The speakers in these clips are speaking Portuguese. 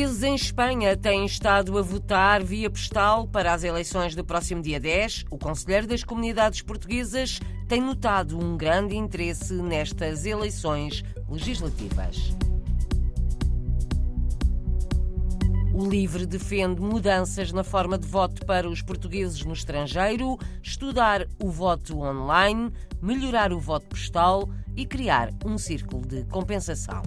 portugueses em Espanha têm estado a votar via postal para as eleições do próximo dia 10. O Conselheiro das Comunidades Portuguesas tem notado um grande interesse nestas eleições legislativas. O LIVRE defende mudanças na forma de voto para os portugueses no estrangeiro, estudar o voto online, melhorar o voto postal e criar um círculo de compensação.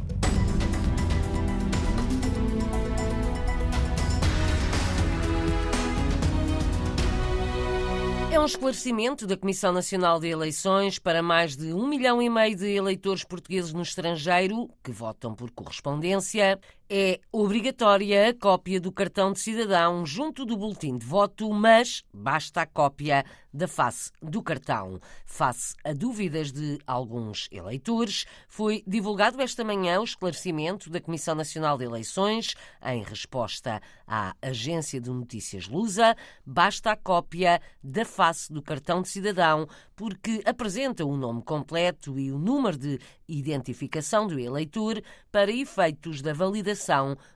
Um esclarecimento da Comissão Nacional de Eleições para mais de um milhão e meio de eleitores portugueses no estrangeiro que votam por correspondência é obrigatória a cópia do cartão de cidadão junto do boletim de voto, mas basta a cópia da face do cartão. Face a dúvidas de alguns eleitores, foi divulgado esta manhã o esclarecimento da Comissão Nacional de Eleições em resposta à agência de notícias Lusa. Basta a cópia da face do cartão de cidadão, porque apresenta o nome completo e o número de identificação do eleitor para efeitos da validação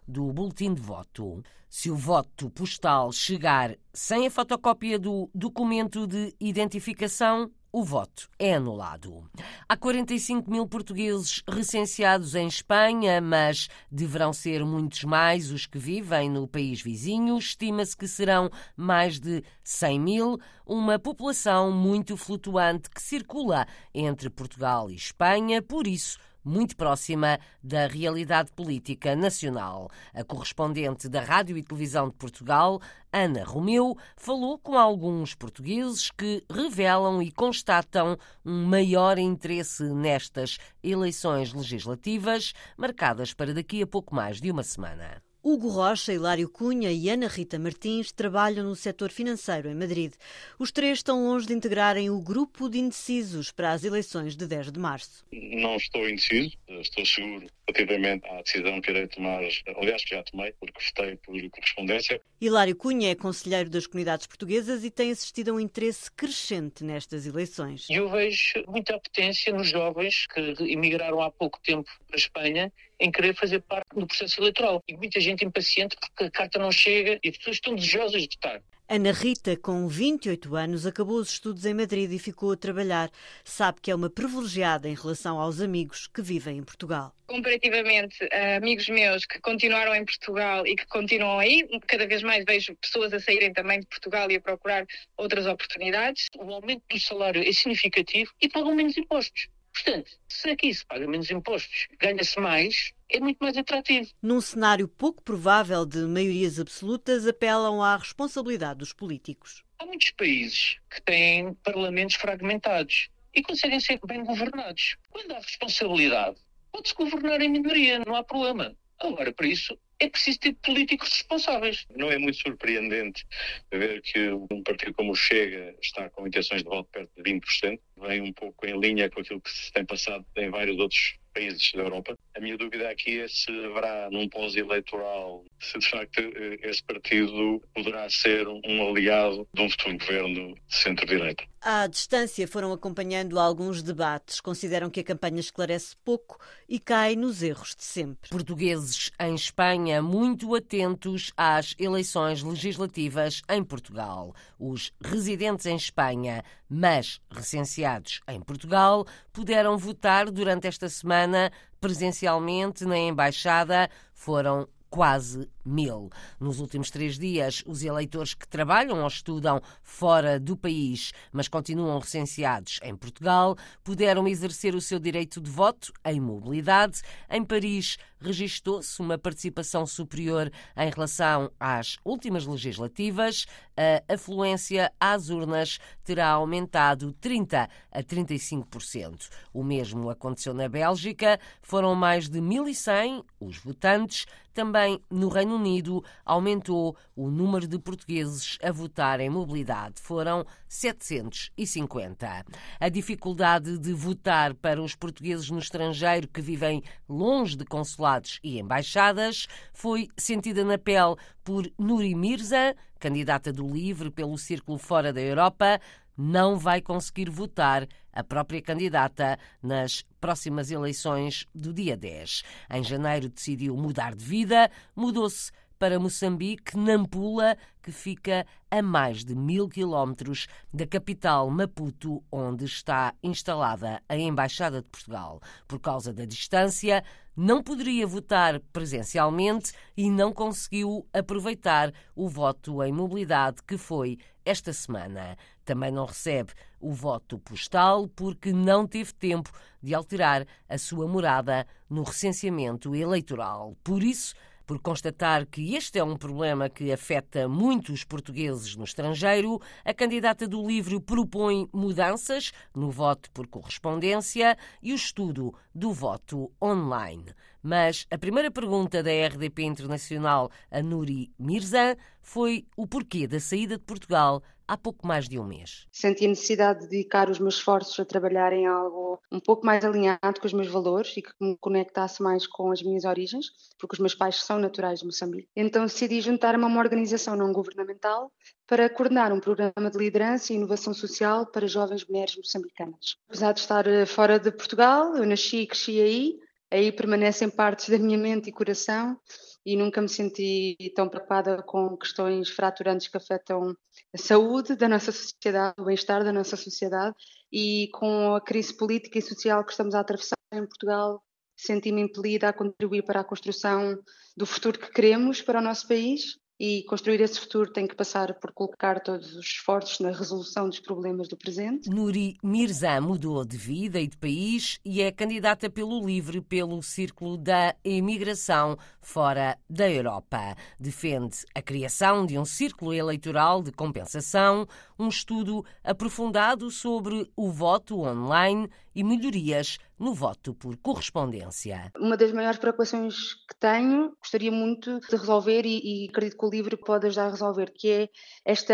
do boletim de voto. Se o voto postal chegar sem a fotocópia do documento de identificação, o voto é anulado. Há 45 mil portugueses recenseados em Espanha, mas deverão ser muitos mais os que vivem no país vizinho. Estima-se que serão mais de 100 mil, uma população muito flutuante que circula entre Portugal e Espanha. Por isso, muito próxima da realidade política nacional. A correspondente da Rádio e Televisão de Portugal, Ana Romeu, falou com alguns portugueses que revelam e constatam um maior interesse nestas eleições legislativas, marcadas para daqui a pouco mais de uma semana. Hugo Rocha, Hilário Cunha e Ana Rita Martins trabalham no setor financeiro em Madrid. Os três estão longe de integrarem o grupo de indecisos para as eleições de 10 de março. Não estou indeciso, estou seguro relativamente à decisão que irei tomar, aliás, que já tomei, porque votei por correspondência. Hilário Cunha é conselheiro das comunidades portuguesas e tem assistido a um interesse crescente nestas eleições. Eu vejo muita apetência nos jovens que emigraram há pouco tempo para a Espanha em querer fazer parte do processo eleitoral. E muita gente impaciente porque a carta não chega e as pessoas estão desejosas de votar. Ana Rita, com 28 anos, acabou os estudos em Madrid e ficou a trabalhar. Sabe que é uma privilegiada em relação aos amigos que vivem em Portugal. Comparativamente a amigos meus que continuaram em Portugal e que continuam aí, cada vez mais vejo pessoas a saírem também de Portugal e a procurar outras oportunidades. O aumento do salário é significativo e pagam menos impostos. Portanto, se aqui se paga menos impostos, ganha-se mais, é muito mais atrativo. Num cenário pouco provável de maiorias absolutas, apelam à responsabilidade dos políticos. Há muitos países que têm parlamentos fragmentados e conseguem ser bem governados. Quando há responsabilidade, pode-se governar em minoria, não há problema. Agora, para isso, é preciso ter políticos responsáveis. Não é muito surpreendente ver que um partido como o Chega está com intenções de voto perto de 20%, vem um pouco em linha com aquilo que se tem passado em vários outros países da Europa. A minha dúvida aqui é se haverá, num pós-eleitoral, se de facto eh, esse partido poderá ser um aliado de um futuro governo de centro-direita. À distância foram acompanhando alguns debates. Consideram que a campanha esclarece pouco e cai nos erros de sempre. Portugueses em Espanha muito atentos às eleições legislativas em Portugal. Os residentes em Espanha, mas recenseados em Portugal, puderam votar durante esta semana presencialmente na embaixada. Foram quase mil. Nos últimos três dias, os eleitores que trabalham ou estudam fora do país, mas continuam recenseados em Portugal, puderam exercer o seu direito de voto em mobilidade. Em Paris, registou-se uma participação superior em relação às últimas legislativas. A afluência às urnas terá aumentado 30 a 35%. O mesmo aconteceu na Bélgica. Foram mais de 1.100 os votantes. Também no Reino Unido aumentou o número de portugueses a votar em mobilidade. Foram 750. A dificuldade de votar para os portugueses no estrangeiro que vivem longe de consulados e embaixadas foi sentida na pele por Nuri Mirza, candidata do LIVRE pelo Círculo Fora da Europa, não vai conseguir votar a própria candidata nas próximas eleições do dia 10. Em janeiro decidiu mudar de vida, mudou-se para Moçambique, Nampula, que fica a mais de mil quilómetros da capital Maputo, onde está instalada a Embaixada de Portugal. Por causa da distância, não poderia votar presencialmente e não conseguiu aproveitar o voto em mobilidade que foi esta semana. Também não recebe o voto postal porque não teve tempo de alterar a sua morada no recenseamento eleitoral. Por isso, por constatar que este é um problema que afeta muitos portugueses no estrangeiro, a candidata do livro propõe mudanças no voto por correspondência e o estudo do voto online. Mas a primeira pergunta da RDP Internacional a Nuri Mirzan foi o porquê da saída de Portugal há pouco mais de um mês. Senti a necessidade de dedicar os meus esforços a trabalhar em algo um pouco mais alinhado com os meus valores e que me conectasse mais com as minhas origens, porque os meus pais são naturais de Moçambique. Então decidi juntar-me a uma organização não governamental para coordenar um programa de liderança e inovação social para jovens mulheres moçambicanas. Apesar de estar eh, fora de Portugal, eu nasci e cresci aí, aí permanecem partes da minha mente e coração e nunca me senti tão preocupada com questões fraturantes que afetam a saúde da nossa sociedade, o bem-estar da nossa sociedade e com a crise política e social que estamos a atravessar em Portugal, senti-me impelida a contribuir para a construção do futuro que queremos para o nosso país e construir esse futuro tem que passar por colocar todos os esforços na resolução dos problemas do presente. Nuri Mirza mudou de vida e de país e é candidata pelo LIVRE pelo Círculo da Imigração fora da Europa. Defende a criação de um círculo eleitoral de compensação, um estudo aprofundado sobre o voto online e melhorias no voto por correspondência. Uma das maiores preocupações que tenho, gostaria muito de resolver e, e acredito que o livro pode ajudar a resolver, que é esta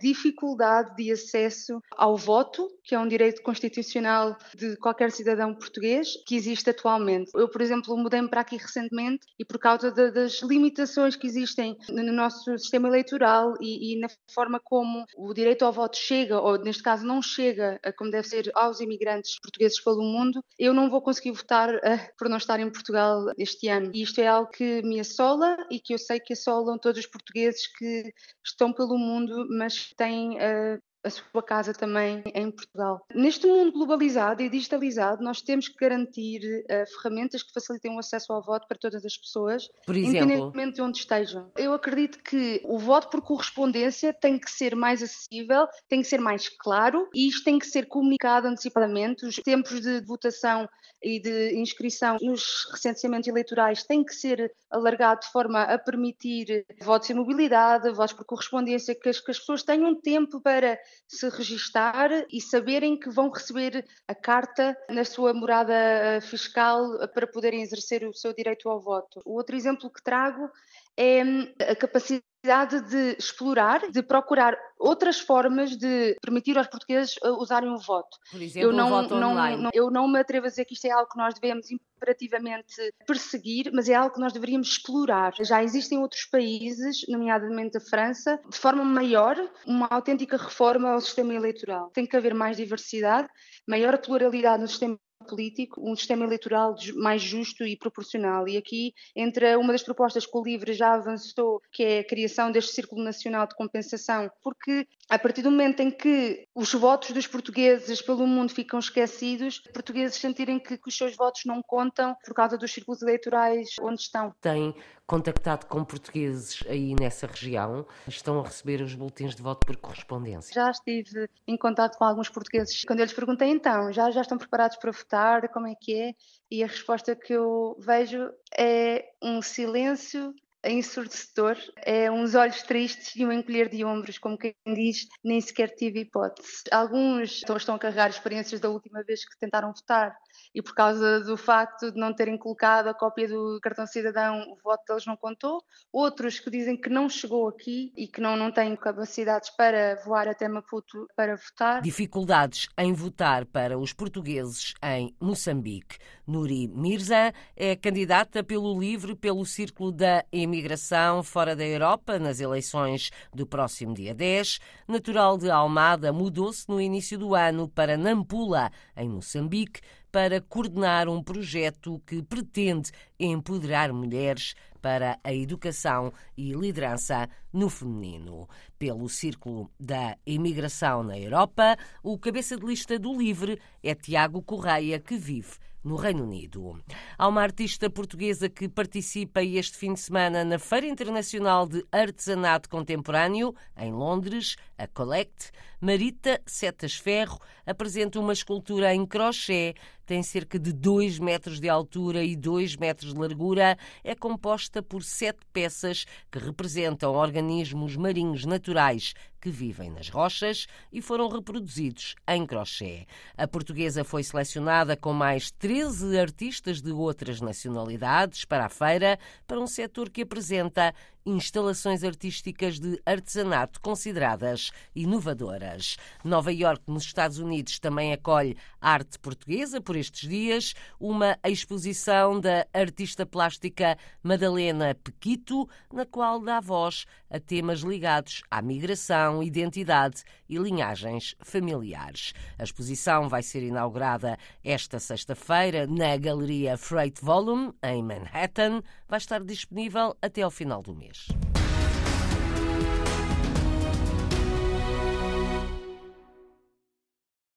dificuldade de acesso ao voto, que é um direito constitucional de qualquer cidadão português, que existe atualmente. Eu, por exemplo, mudei-me para aqui recentemente e por causa de, das limitações que existem no nosso sistema eleitoral e, e na forma como o direito ao voto chega, ou neste caso não chega, como deve ser, aos imigrantes portugueses pelo mundo, eu não vou conseguir votar uh, por não estar em Portugal este ano. E isto é algo que me assola e que eu sei que assolam todos os portugueses que estão pelo mundo, mas têm uh, a sua casa também em Portugal. Neste mundo globalizado e digitalizado, nós temos que garantir uh, ferramentas que facilitem o acesso ao voto para todas as pessoas, por exemplo, independentemente de onde estejam. Eu acredito que o voto por correspondência tem que ser mais acessível, tem que ser mais claro e isto tem que ser comunicado antecipadamente. Os tempos de votação e de inscrição nos recenseamentos eleitorais têm que ser alargado de forma a permitir votos em mobilidade, votos por correspondência, que as, que as pessoas tenham tempo para se registar e saberem que vão receber a carta na sua morada eh, fiscal para poderem exercer o seu direito ao voto. O outro exemplo que trago é a capacidade de explorar, de procurar outras formas de permitir aos portugueses uh, usarem o voto. Por exemplo, eu não, o voto não, online. Não, eu não me atrevo a dizer que isto é algo que nós devemos imperativamente perseguir, mas é algo que nós deveríamos explorar. Já existem outros países, nomeadamente a França, de forma maior, uma autêntica reforma ao sistema eleitoral. Tem que haver mais diversidade, maior pluralidade no sistema político um sistema eleitoral mais justo e proporcional. E aqui entra uma das propostas que o LIVRE já avançou, que é a criação deste Círculo Nacional de Compensação, porque a partir do momento em que os votos dos portugueses pelo mundo ficam esquecidos, os portugueses sentirem que, que os seus votos não contam por causa dos círculos eleitorais onde estão. Tem contactado com portugueses aí nessa região? Estão a receber os boletins de voto por correspondência? Já estive em contato com alguns portugueses. Quando eu lhes perguntei então, já, já estão preparados para votar? Como é que é? E a resposta que eu vejo é um silêncio ensurdecedor, é uns olhos tristes e um encolher de ombros, como quem diz, nem sequer tive hipótese. Alguns estão a carregar experiências da última vez que tentaram votar e por causa do facto de não terem colocado a cópia do cartão cidadão, o voto deles não contou. Outros que dizem que não chegou aqui e que não, não têm capacidades para voar até Maputo para votar. Dificuldades em votar para os portugueses em Moçambique. Nuri Mirza é candidata pelo LIVRE pelo Círculo da Emigração imigração fora da Europa nas eleições do próximo dia 10. Natural de Almada, mudou-se no início do ano para Nampula, em Moçambique, para coordenar um projeto que pretende empoderar mulheres para a educação e liderança no feminino. Pelo Círculo da Imigração na Europa, o cabeça de lista do LIVRE é Tiago Correia, que vive no Reino Unido. Há uma artista portuguesa que participa este fim de semana na Feira Internacional de Artesanato Contemporâneo, em Londres, a Collect. Marita Setas Ferro apresenta uma escultura em crochê, tem cerca de 2 metros de altura e 2 metros de largura, é composta por sete peças que representam organismos marinhos naturais que vivem nas rochas e foram reproduzidos em crochê. A portuguesa foi selecionada com mais 13 artistas de outras nacionalidades para a feira, para um setor que apresenta instalações artísticas de artesanato consideradas inovadoras. Nova York, nos Estados Unidos, também acolhe arte portuguesa por estes dias, uma exposição da artista plástica Madalena Pequito, na qual dá voz a temas ligados à migração, identidade e linhagens familiares. A exposição vai ser inaugurada esta sexta-feira na Galeria Freight Volume, em Manhattan. Vai estar disponível até ao final do mês. Spanish.